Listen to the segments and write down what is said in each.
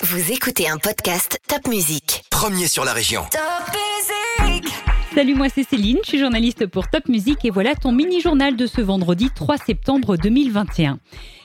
Vous écoutez un podcast Top Music. Premier sur la région. Salut, moi c'est Céline, je suis journaliste pour Top Music et voilà ton mini-journal de ce vendredi 3 septembre 2021.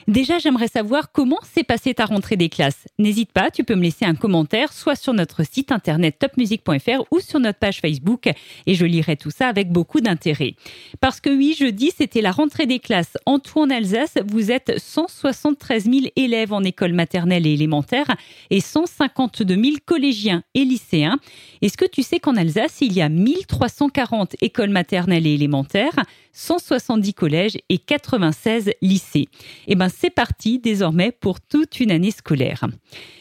Déjà, j'aimerais savoir comment s'est passée ta rentrée des classes. N'hésite pas, tu peux me laisser un commentaire soit sur notre site internet topmusic.fr ou sur notre page Facebook et je lirai tout ça avec beaucoup d'intérêt. Parce que oui, jeudi, c'était la rentrée des classes. En tout en Alsace, vous êtes 173 000 élèves en école maternelle et élémentaire et 152 000 collégiens et lycéens. Est-ce que tu sais qu'en Alsace, il y a 1340 écoles maternelles et élémentaires, 170 collèges et 96 lycées? Eh ben, c'est parti désormais pour toute une année scolaire.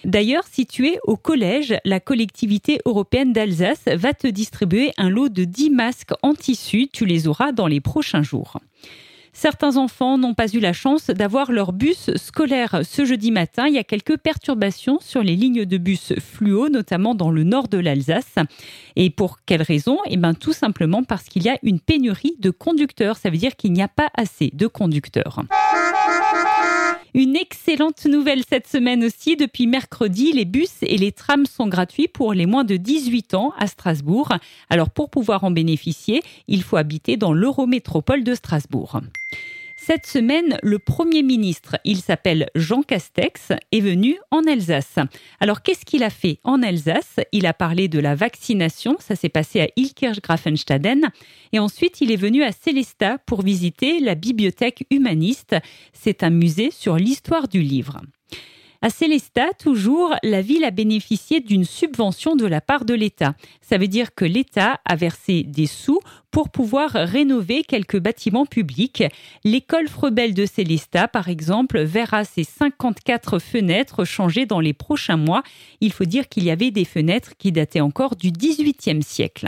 D'ailleurs, si tu es au collège, la collectivité européenne d'Alsace va te distribuer un lot de 10 masques en tissu. Tu les auras dans les prochains jours. Certains enfants n'ont pas eu la chance d'avoir leur bus scolaire ce jeudi matin. Il y a quelques perturbations sur les lignes de bus fluo, notamment dans le nord de l'Alsace. Et pour quelle raison? Eh bien, tout simplement parce qu'il y a une pénurie de conducteurs. Ça veut dire qu'il n'y a pas assez de conducteurs. Une excellente nouvelle cette semaine aussi. Depuis mercredi, les bus et les trams sont gratuits pour les moins de 18 ans à Strasbourg. Alors pour pouvoir en bénéficier, il faut habiter dans l'Eurométropole de Strasbourg. Cette semaine, le Premier ministre, il s'appelle Jean Castex, est venu en Alsace. Alors qu'est-ce qu'il a fait en Alsace? Il a parlé de la vaccination, ça s'est passé à Ilkirch-Grafenstaden, et ensuite il est venu à Célestat pour visiter la bibliothèque humaniste. C'est un musée sur l'histoire du livre. À Célestat, toujours, la ville a bénéficié d'une subvention de la part de l'État. Ça veut dire que l'État a versé des sous pour pouvoir rénover quelques bâtiments publics. L'école Frebelle de Célestat, par exemple, verra ses 54 fenêtres changer dans les prochains mois. Il faut dire qu'il y avait des fenêtres qui dataient encore du XVIIIe siècle.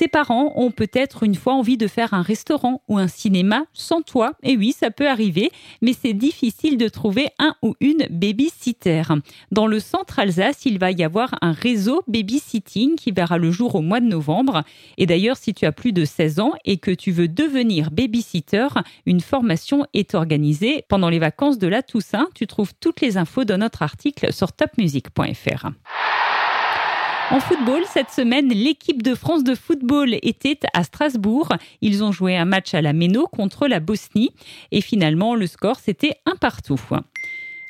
Tes parents ont peut-être une fois envie de faire un restaurant ou un cinéma sans toi. Et oui, ça peut arriver, mais c'est difficile de trouver un ou une babysitter. Dans le centre Alsace, il va y avoir un réseau babysitting qui verra le jour au mois de novembre. Et d'ailleurs, si tu as plus de 16 ans et que tu veux devenir babysitter, une formation est organisée pendant les vacances de la Toussaint. Tu trouves toutes les infos dans notre article sur topmusic.fr. En football, cette semaine, l'équipe de France de football était à Strasbourg. Ils ont joué un match à la Méno contre la Bosnie et finalement, le score, c'était un partout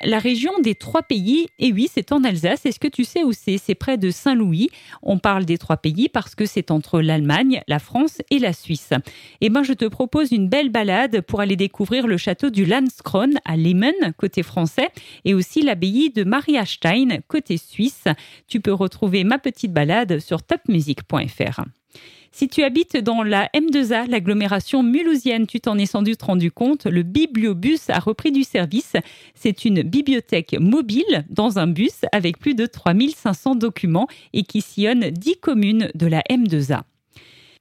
la région des trois pays, et oui, c'est en Alsace. Est-ce que tu sais où c'est? C'est près de Saint-Louis. On parle des trois pays parce que c'est entre l'Allemagne, la France et la Suisse. Eh ben, je te propose une belle balade pour aller découvrir le château du Landskron à Lemmen, côté français, et aussi l'abbaye de Mariastein, côté suisse. Tu peux retrouver ma petite balade sur topmusic.fr. Si tu habites dans la M2A, l'agglomération mulhousienne, tu t'en es sans doute rendu compte, le Bibliobus a repris du service. C'est une bibliothèque mobile dans un bus avec plus de 3500 documents et qui sillonne 10 communes de la M2A.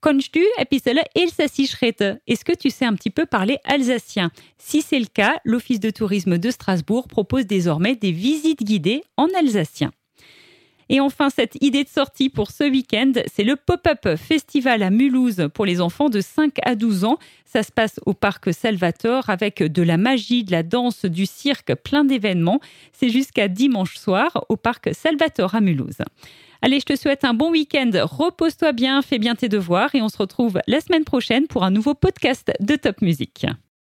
Kannst du Est-ce que tu sais un petit peu parler alsacien? Si c'est le cas, l'Office de tourisme de Strasbourg propose désormais des visites guidées en alsacien. Et enfin, cette idée de sortie pour ce week-end, c'est le Pop-up Festival à Mulhouse pour les enfants de 5 à 12 ans. Ça se passe au parc Salvatore avec de la magie, de la danse, du cirque, plein d'événements. C'est jusqu'à dimanche soir au parc Salvatore à Mulhouse. Allez, je te souhaite un bon week-end. Repose-toi bien, fais bien tes devoirs et on se retrouve la semaine prochaine pour un nouveau podcast de Top Music.